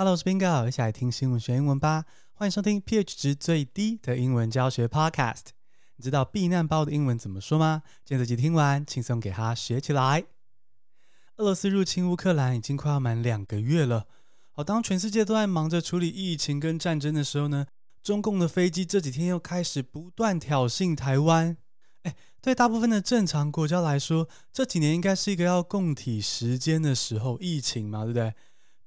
Hello，我是 Bingo，一起来听新闻学英文吧。欢迎收听 pH 值最低的英文教学 Podcast。你知道避难包的英文怎么说吗？今天这集听完，轻松给它学起来。俄罗斯入侵乌克兰已经快要满两个月了。好，当全世界都在忙着处理疫情跟战争的时候呢，中共的飞机这几天又开始不断挑衅台湾。哎，对大部分的正常国家来说，这几年应该是一个要共体时间的时候，疫情嘛，对不对？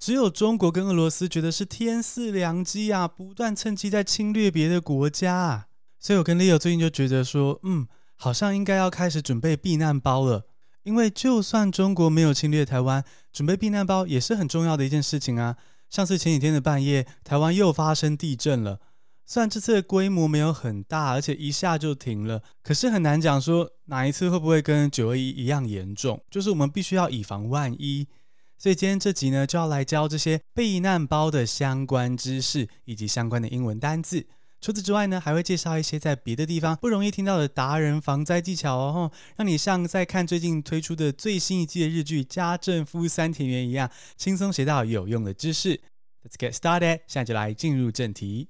只有中国跟俄罗斯觉得是天赐良机啊，不断趁机在侵略别的国家。所以我跟 Leo 最近就觉得说，嗯，好像应该要开始准备避难包了。因为就算中国没有侵略台湾，准备避难包也是很重要的一件事情啊。上次前几天的半夜，台湾又发生地震了。虽然这次的规模没有很大，而且一下就停了，可是很难讲说哪一次会不会跟九二一一样严重。就是我们必须要以防万一。所以今天这集呢，就要来教这些避难包的相关知识以及相关的英文单字。除此之外呢，还会介绍一些在别的地方不容易听到的达人防灾技巧哦，让你像在看最近推出的最新一季的日剧《家政夫三田园》一样，轻松学到有用的知识。Let's get started，现在就来进入正题。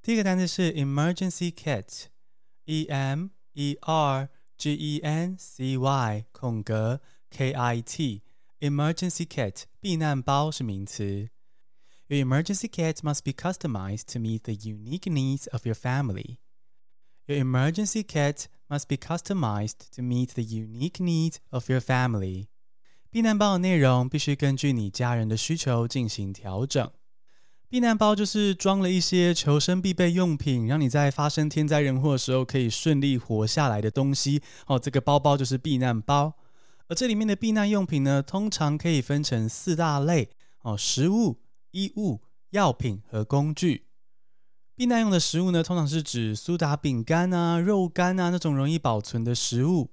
第一个单词是 emergency kit。E M E R G E N C Y 空格 K I T Emergency Kit 避难包是名词。Your emergency kit must be customized to meet the unique needs of your family. Your emergency kit must be customized to meet the unique needs of your family. 避难包的内容必须根据你家人的需求进行调整。 避难包就是装了一些求生必备用品，让你在发生天灾人祸的时候可以顺利活下来的东西。哦，这个包包就是避难包。而这里面的避难用品呢，通常可以分成四大类：哦，食物、衣物、药品和工具。避难用的食物呢，通常是指苏打饼干啊、肉干啊那种容易保存的食物。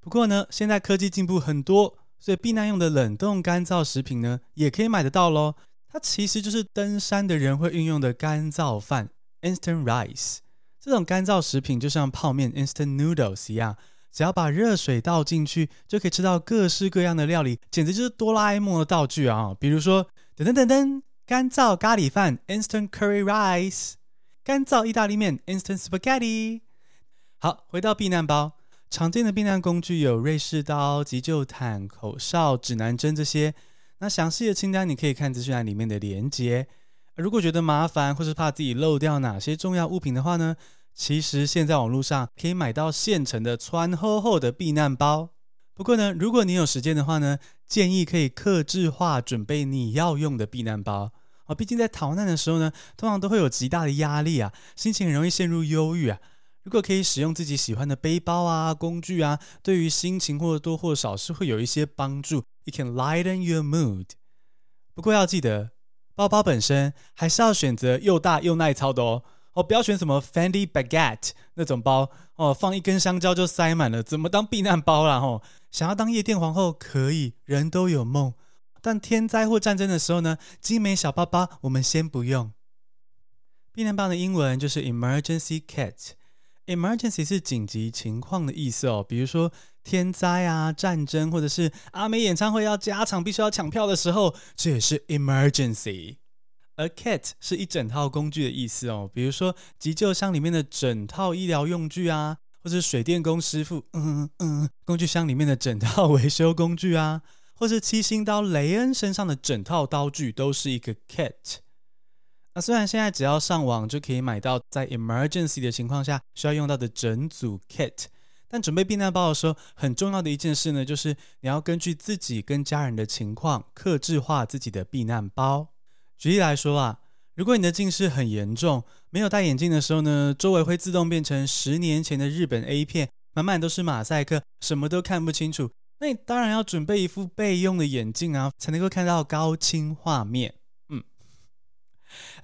不过呢，现在科技进步很多，所以避难用的冷冻干燥食品呢，也可以买得到喽。它其实就是登山的人会运用的干燥饭 （instant rice）。这种干燥食品就像泡面 （instant noodles） 一样，只要把热水倒进去，就可以吃到各式各样的料理，简直就是哆啦 A 梦的道具啊！比如说，噔噔噔噔，干燥咖喱饭 （instant curry rice），干燥意大利面 （instant spaghetti）。好，回到避难包，常见的避难工具有瑞士刀、急救毯、口哨、指南针这些。那详细的清单你可以看资讯栏里面的连接。如果觉得麻烦或是怕自己漏掉哪些重要物品的话呢，其实现在网络上可以买到现成的穿厚厚的避难包。不过呢，如果你有时间的话呢，建议可以克制化准备你要用的避难包啊。毕竟在逃难的时候呢，通常都会有极大的压力啊，心情很容易陷入忧郁啊。如果可以使用自己喜欢的背包啊、工具啊，对于心情或多或少是会有一些帮助。It can lighten your mood。不过要记得，包包本身还是要选择又大又耐操的哦。哦，不要选什么 Fendi Baguette 那种包哦，放一根香蕉就塞满了，怎么当避难包啦？哦，想要当夜店皇后可以，人都有梦。但天灾或战争的时候呢，精美小包包我们先不用。避难包的英文就是 Emergency Kit。Emergency 是紧急情况的意思哦，比如说天灾啊、战争，或者是阿美演唱会要加场，必须要抢票的时候，这也是 Emergency。而 Kit 是一整套工具的意思哦，比如说急救箱里面的整套医疗用具啊，或者是水电工师傅，嗯嗯，工具箱里面的整套维修工具啊，或是七星刀雷恩身上的整套刀具，都是一个 Kit。那虽然现在只要上网就可以买到在 emergency 的情况下需要用到的整组 kit，但准备避难包的时候，很重要的一件事呢，就是你要根据自己跟家人的情况，克制化自己的避难包。举例来说啊，如果你的近视很严重，没有戴眼镜的时候呢，周围会自动变成十年前的日本 A 片，满满都是马赛克，什么都看不清楚。那你当然要准备一副备用的眼镜啊，才能够看到高清画面。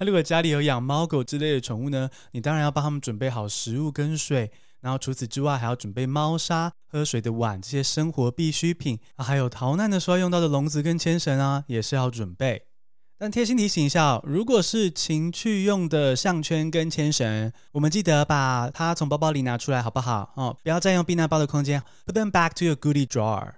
那如果家里有养猫狗之类的宠物呢，你当然要帮他们准备好食物跟水，然后除此之外还要准备猫砂、喝水的碗这些生活必需品啊，还有逃难的时候用到的笼子跟牵绳啊，也是要准备。但贴心提醒一下，如果是情趣用的项圈跟牵绳，我们记得把它从包包里拿出来，好不好？哦，不要占用避难包的空间。Put them back to your goodie drawer。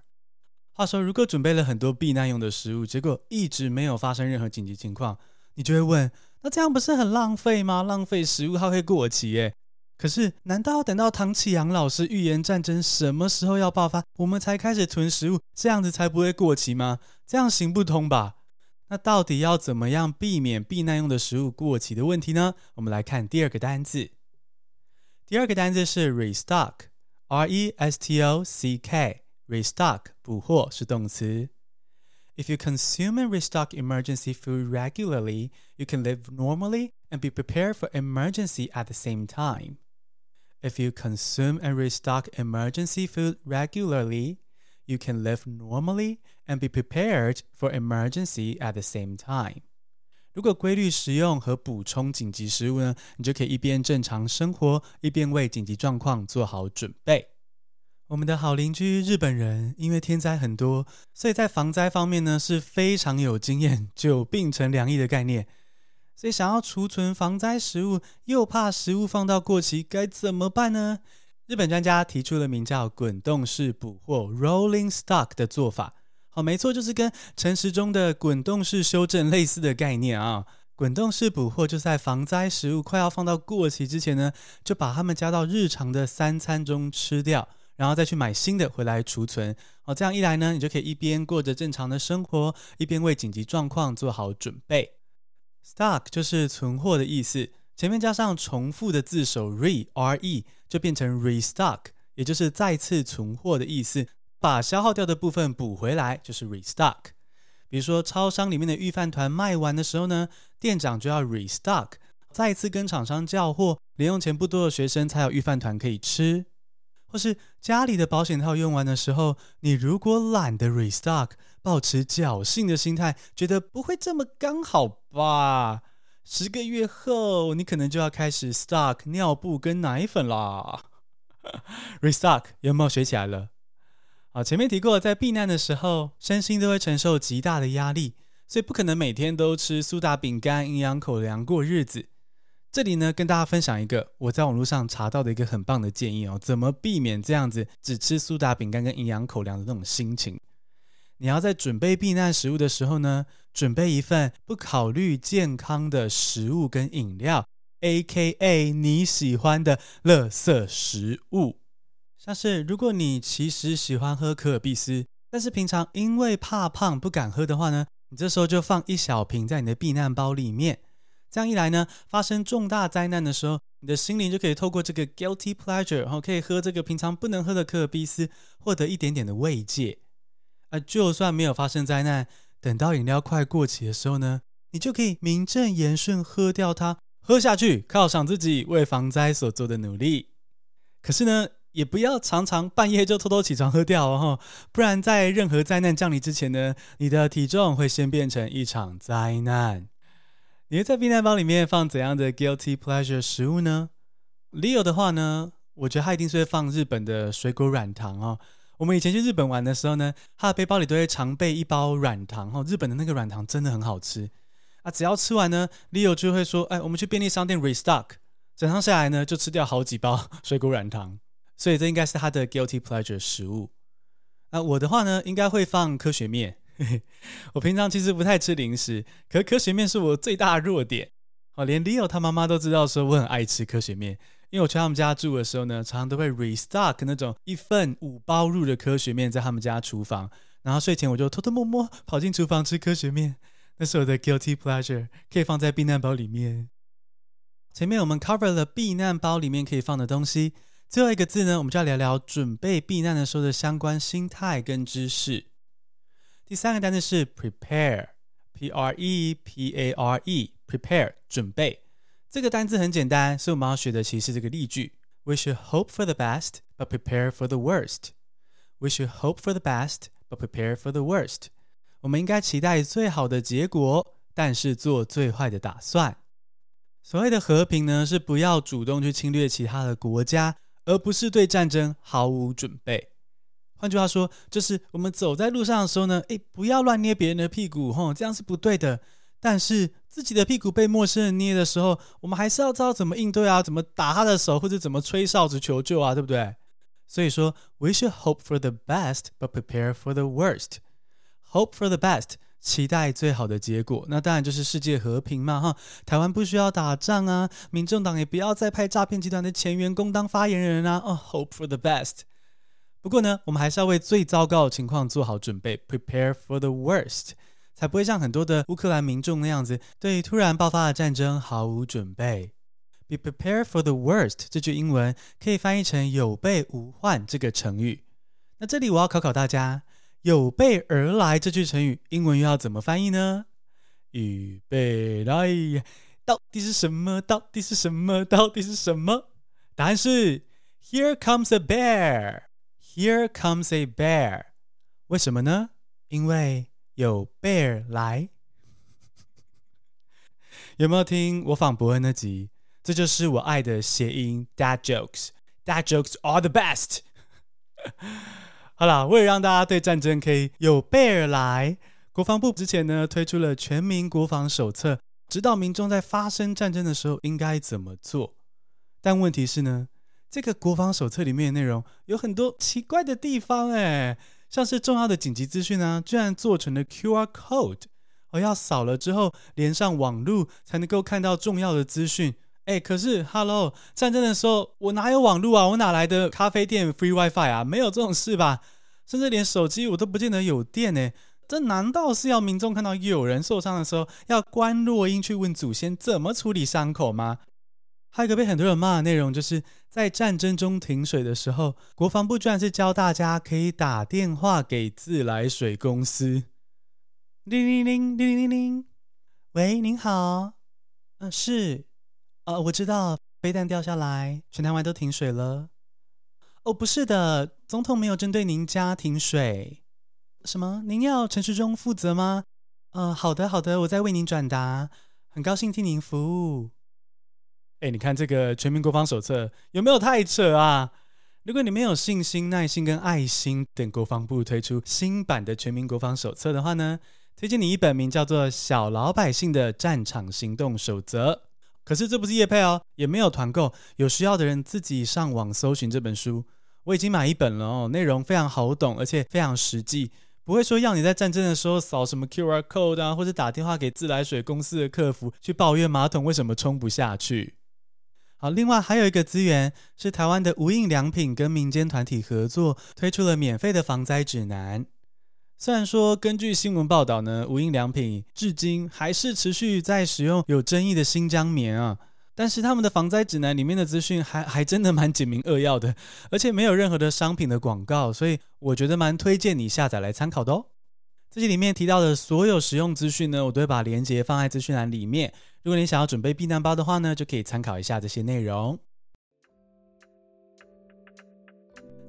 话说，如果准备了很多避难用的食物，结果一直没有发生任何紧急情况，你就会问：那这样不是很浪费吗？浪费食物，它会过期耶。可是，难道要等到唐启阳老师预言战争什么时候要爆发，我们才开始囤食物，这样子才不会过期吗？这样行不通吧？那到底要怎么样避免避难用的食物过期的问题呢？我们来看第二个单字。第二个单字是 restock，R-E-S-T-O-C-K，restock 补货是动词。If you consume and restock emergency food regularly, you can live normally and be prepared for emergency at the same time. If you consume and restock emergency food regularly, You can live normally and be prepared for emergency at the same time. 如果规律食用和补充紧急食物呢，你就可以一边正常生活，一边为紧急状况做好准备。我们的好邻居日本人，因为天灾很多，所以在防灾方面呢是非常有经验，久病成良医的概念。 所以想要储存防灾食物，又怕食物放到过期，该怎么办呢？日本专家提出了名叫“滚动式补货 ”（Rolling Stock） 的做法。好，没错，就是跟陈时中的滚动式修正类似的概念啊。滚动式补货就在防灾食物快要放到过期之前呢，就把它们加到日常的三餐中吃掉，然后再去买新的回来储存。好，这样一来呢，你就可以一边过着正常的生活，一边为紧急状况做好准备。Stock 就是存货的意思。前面加上重复的字首 re r e 就变成 restock，也就是再次存货的意思。把消耗掉的部分补回来就是 restock。比如说超商里面的御饭团卖完的时候呢，店长就要 restock，再次跟厂商叫货。零用钱不多的学生才有御饭团可以吃。或是家里的保险套用完的时候，你如果懒得 restock，抱持侥幸的心态，觉得不会这么刚好吧？十个月后，你可能就要开始 stock 尿布跟奶粉啦。Restock 有没有学起来了？好，前面提过，在避难的时候，身心都会承受极大的压力，所以不可能每天都吃苏打饼干、营养口粮过日子。这里呢，跟大家分享一个我在网络上查到的一个很棒的建议哦，怎么避免这样子只吃苏打饼干跟营养口粮的那种心情。你要在准备避难食物的时候呢，准备一份不考虑健康的食物跟饮料，AKA 你喜欢的垃圾食物。像是如果你其实喜欢喝可尔必思，但是平常因为怕胖不敢喝的话呢，你这时候就放一小瓶在你的避难包里面。这样一来呢，发生重大灾难的时候，你的心灵就可以透过这个 guilty pleasure，然后可以喝这个平常不能喝的可尔必思，获得一点点的慰藉。而就算没有发生灾难，等到饮料快过期的时候呢，你就可以名正言顺喝掉它，喝下去，犒赏自己为防灾所做的努力。可是呢，也不要常常半夜就偷偷起床喝掉哦，不然在任何灾难降临之前呢，你的体重会先变成一场灾难。你会在避难包里面放怎样的 guilty pleasure 食物呢？Leo 的话呢，我觉得他一定是会放日本的水果软糖哦。我们以前去日本玩的时候呢，他的背包里都会常备一包软糖哦。日本的那个软糖真的很好吃啊！只要吃完呢，Leo 就会说：“哎，我们去便利商店 restock。”整趟下来呢，就吃掉好几包水果软糖。所以这应该是他的 guilty pleasure 食物。啊，我的话呢，应该会放科学面。我平常其实不太吃零食，可科学面是我最大的弱点。哦，连 Leo 他妈妈都知道说我很爱吃科学面。因为我去他们家住的时候呢，常常都会 restock 那种一份五包入的科学面在他们家厨房，然后睡前我就偷偷摸摸跑进厨房吃科学面，那是我的 guilty pleasure，可以放在避难包里面。前面我们 cover 了避难包里面可以放的东西，最后一个字呢，我们就要聊聊准备避难的时候的相关心态跟知识。第三个单词是 prepare，p r e p a r e，prepare 准备。这个单字很简单，所以我们要学的其实是这个例句：We should hope for the best, but prepare for the worst. We should hope for the best, but prepare for the worst. 我们应该期待最好的结果，但是做最坏的打算。所谓的和平呢，是不要主动去侵略其他的国家，而不是对战争毫无准备。换句话说，就是我们走在路上的时候呢，诶，不要乱捏别人的屁股，吼，这样是不对的。但是自己的屁股被陌生人捏的时候，我们还是要知道怎么应对啊，怎么打他的手，或者怎么吹哨子求救啊，对不对？所以说，we should hope for the best, but prepare for the worst. Hope for the best，期待最好的结果。那当然就是世界和平嘛，哈。台湾不需要打仗啊，民众党也不要再派诈骗集团的前员工当发言人啊。哦，hope for the best。不过呢，我们还是要为最糟糕的情况做好准备，prepare for the worst。才不会像很多的乌克兰民众那样子，对突然爆发的战争毫无准备。Be prepared for the worst 这句英文可以翻译成有备无患这个成语。那这里我要考考大家，有备而来这句成语英文又要怎么翻译呢？预备来，到底是什么？到底是什么？到底是什么？答案是 Here comes a bear. Here comes a bear. 为什么呢？因为有 bear 来，有没有听我访伯恩那集？这就是我爱的谐音 dad jokes。dad jokes are the best。好了，为了让大家对战争可以有 bear 来，国防部之前呢推出了全民国防手册，指导民众在发生战争的时候应该怎么做。但问题是呢，这个国防手册里面的内容有很多奇怪的地方，哎。像是重要的紧急资讯啊，居然做成了 QR code，而要扫了之后连上网路才能够看到重要的资讯。哎，可是，Hello，战争的时候我哪有网路啊？我哪来的咖啡店 free WiFi 啊？没有这种事吧？甚至连手机我都不见得有电呢。这难道是要民众看到有人受伤的时候要观落音去问祖先怎么处理伤口吗？还有一个被很多人骂的内容，就是在战争中停水的时候，国防部居然是教大家可以打电话给自来水公司。铃铃铃铃铃铃，喂，您好，嗯，是，呃，我知道飞弹掉下来，全台湾都停水了。哦，不是的，总统没有针对您家停水。什么？您要陈时中负责吗？呃，好的，好的，我再为您转达。很高兴替您服务。哎，你看这个全民国防手册有没有太扯啊？如果你没有信心、耐心跟爱心，等国防部推出新版的全民国防手册的话呢，推荐你一本名叫做《小老百姓的战场行动守则》。可是这不是业配哦，也没有团购，有需要的人自己上网搜寻这本书。我已经买一本了哦，内容非常好懂，而且非常实际，不会说要你在战争的时候扫什么 QR code 啊，或者打电话给自来水公司的客服去抱怨马桶为什么冲不下去。好，另外还有一个资源是台湾的无印良品跟民间团体合作推出了免费的防灾指南。虽然说根据新闻报道呢，无印良品至今还是持续在使用有争议的新疆棉啊，但是他们的防灾指南里面的资讯还还真的蛮简明扼要的，而且没有任何的商品的广告，所以我觉得蛮推荐你下载来参考的哦。这集里面提到的所有实用资讯呢，我都会把链接放在资讯栏里面。如果你想要准备避难包的话呢，就可以参考一下这些内容。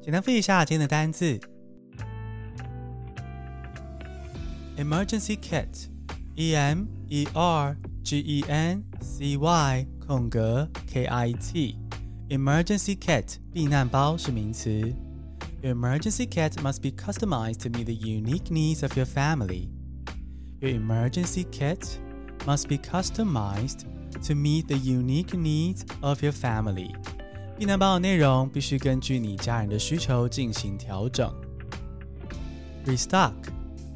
简单复习一下今天的单字：emergency kit，e m e r g e n c y 空格 k i t，emergency kit 避难包是名词。Your emergency kit must be customized to meet the unique needs of your family. Your emergency kit must be customized to meet the unique needs of your family. 避难包的内容必须根据你家人的需求进行调整。Restock,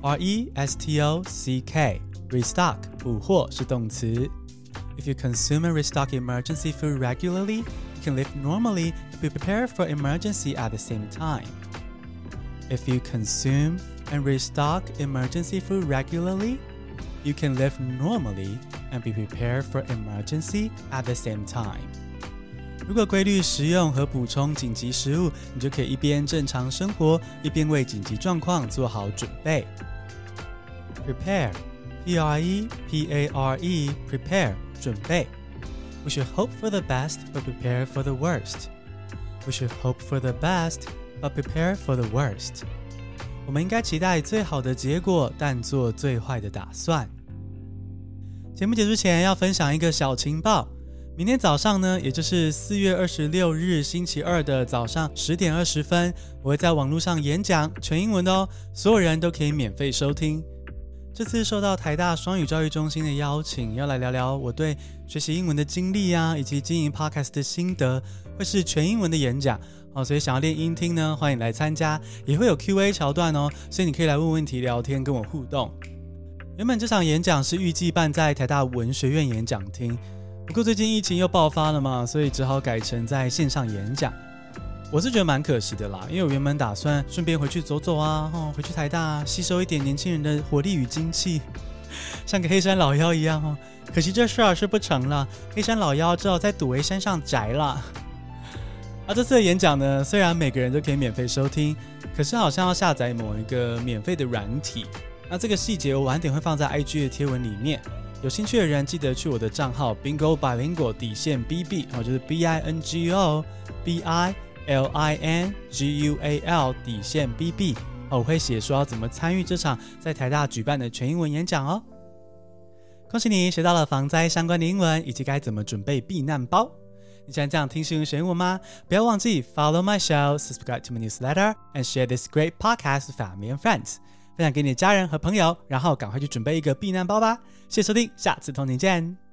R-E-S-T-O-C-K, restock 补货是动词。If you consume and restock emergency food regularly, you can live normally Be prepared for emergency at the same time. If you consume and restock emergency food regularly, you can live normally and be prepared for emergency at the same time. 如果规律食用和补充紧急食物，你就可以一边正常生活，一边为紧急状况做好准备。Prepare, P-R-E-P-A-R-E, prepare 准备。We should hope for the best, but prepare for the worst. We should hope for the best, but prepare for the worst. 我们应该期待最好的结果，但做最坏的打算。节目结束前要分享一个小情报：明天早上呢，也就是四月二十六日星期二的早上十点二十分，我会在网络上演讲，全英文的哦，所有人都可以免费收听。这次受到台大双语教育中心的邀请，要来聊聊我对学习英文的经历啊，以及经营 Podcast 的心得，会是全英文的演讲哦。所以想要练英听呢，欢迎来参加，也会有 Q&A 桥段哦，所以你可以来问问题、聊天，跟我互动。原本这场演讲是预计办在台大文学院演讲厅，不过最近疫情又爆发了嘛，所以只好改成在线上演讲。我是觉得蛮可惜的啦，因为我原本打算顺便回去走走啊，回去台大吸收一点年轻人的活力与精气，像个黑山老妖一样哦。可惜这事儿是不成了，黑山老妖只好在赌围山上宅了。而、啊、这次的演讲呢，虽然每个人都可以免费收听，可是好像要下载某一个免费的软体。那这个细节我晚点会放在 IG 的贴文里面，有兴趣的人记得去我的账号 Bingo Bilingual 底线 BB 哦，就是 B I N G O B I。L I N G U A L 底线 B B，我会写说要怎么参与这场在台大举办的全英文演讲哦。恭喜你学到了防灾相关的英文，以及该怎么准备避难包。你喜欢这样听新闻学英文吗？不要忘记 follow my show, subscribe to my newsletter, and share this great podcast with family and friends。分享给你的家人和朋友，然后赶快去准备一个避难包吧。谢谢收听，下次同你见。